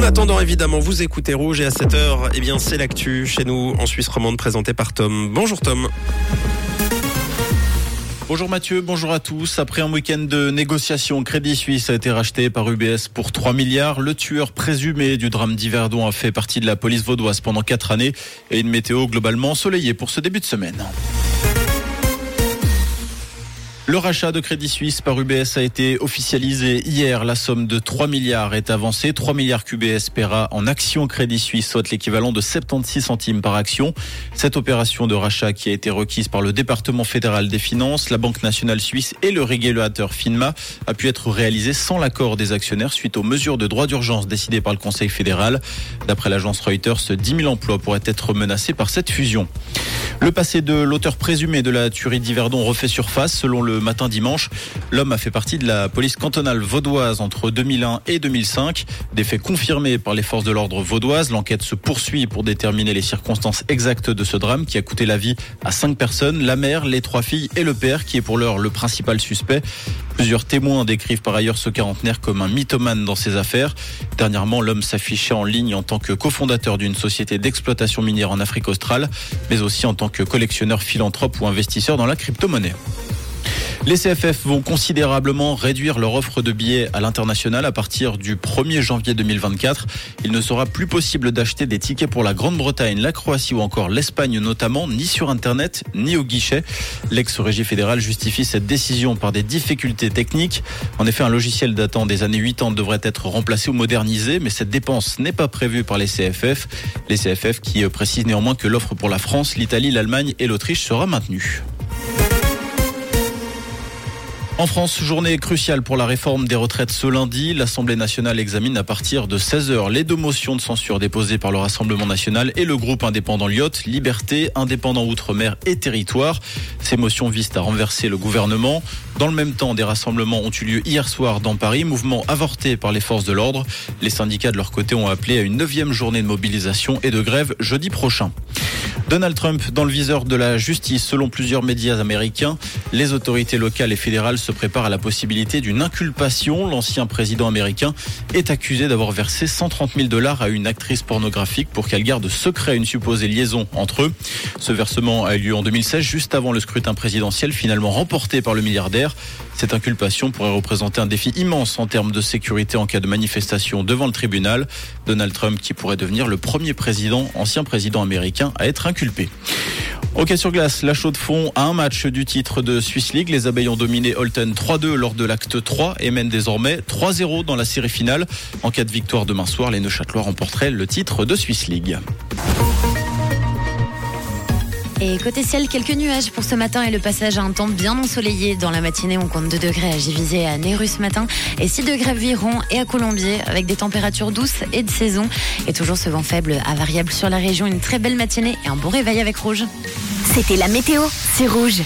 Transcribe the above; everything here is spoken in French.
En attendant, évidemment, vous écoutez Rouge et à 7h, eh bien, c'est l'actu chez nous en Suisse romande présenté par Tom. Bonjour Tom. Bonjour Mathieu, bonjour à tous. Après un week-end de négociations, Crédit Suisse a été racheté par UBS pour 3 milliards. Le tueur présumé du drame d'Yverdon a fait partie de la police vaudoise pendant 4 années et une météo globalement ensoleillée pour ce début de semaine. Le rachat de Crédit Suisse par UBS a été officialisé hier. La somme de 3 milliards est avancée. 3 milliards qu'UBS paiera en actions Crédit Suisse, soit l'équivalent de 76 centimes par action. Cette opération de rachat qui a été requise par le département fédéral des finances, la Banque nationale suisse et le régulateur FINMA a pu être réalisée sans l'accord des actionnaires suite aux mesures de droit d'urgence décidées par le Conseil fédéral. D'après l'agence Reuters, 10 000 emplois pourraient être menacés par cette fusion. Le passé de l'auteur présumé de la tuerie d'Yverdon refait surface. Selon le matin dimanche, l'homme a fait partie de la police cantonale vaudoise entre 2001 et 2005. Des faits confirmés par les forces de l'ordre vaudoises. L'enquête se poursuit pour déterminer les circonstances exactes de ce drame qui a coûté la vie à cinq personnes, la mère, les trois filles et le père qui est pour l'heure le principal suspect. Plusieurs témoins décrivent par ailleurs ce quarantenaire comme un mythomane dans ses affaires. Dernièrement, l'homme s'affichait en ligne en tant que cofondateur d'une société d'exploitation minière en Afrique australe, mais aussi en tant que collectionneur philanthrope ou investisseur dans la crypto-monnaie. Les CFF vont considérablement réduire leur offre de billets à l'international à partir du 1er janvier 2024. Il ne sera plus possible d'acheter des tickets pour la Grande-Bretagne, la Croatie ou encore l'Espagne notamment, ni sur Internet, ni au guichet. L'ex-régie fédérale justifie cette décision par des difficultés techniques. En effet, un logiciel datant des années 80 devrait être remplacé ou modernisé, mais cette dépense n'est pas prévue par les CFF. Les CFF qui précisent néanmoins que l'offre pour la France, l'Italie, l'Allemagne et l'Autriche sera maintenue. En France, journée cruciale pour la réforme des retraites ce lundi. L'Assemblée nationale examine à partir de 16h les deux motions de censure déposées par le Rassemblement national et le groupe indépendant Lyotte, Liberté, Indépendant Outre-mer et Territoire. Ces motions visent à renverser le gouvernement. Dans le même temps, des rassemblements ont eu lieu hier soir dans Paris, mouvement avorté par les forces de l'ordre. Les syndicats de leur côté ont appelé à une neuvième journée de mobilisation et de grève jeudi prochain. Donald Trump dans le viseur de la justice. Selon plusieurs médias américains, les autorités locales et fédérales se préparent à la possibilité d'une inculpation. L'ancien président américain est accusé d'avoir versé 130 000 dollars à une actrice pornographique pour qu'elle garde secret une supposée liaison entre eux. Ce versement a eu lieu en 2016, juste avant le scrutin présidentiel, finalement remporté par le milliardaire. Cette inculpation pourrait représenter un défi immense en termes de sécurité en cas de manifestation devant le tribunal. Donald Trump qui pourrait devenir le premier président, ancien président américain à être inculpé. Ok sur glace, la chaude fond à un match du titre de Swiss League. Les abeilles ont dominé Holton 3-2 lors de l'acte 3 et mènent désormais 3-0 dans la série finale. En cas de victoire demain soir, les Neuchâtelois remporteraient le titre de Swiss League. Et côté ciel, quelques nuages pour ce matin et le passage à un temps bien ensoleillé. Dans la matinée, on compte 2 degrés à Givisé et à Néru ce matin et 6 degrés à Viron et à Colombier avec des températures douces et de saison. Et toujours ce vent faible à variable sur la région. Une très belle matinée et un bon réveil avec Rouge. C'était la météo, c'est Rouge.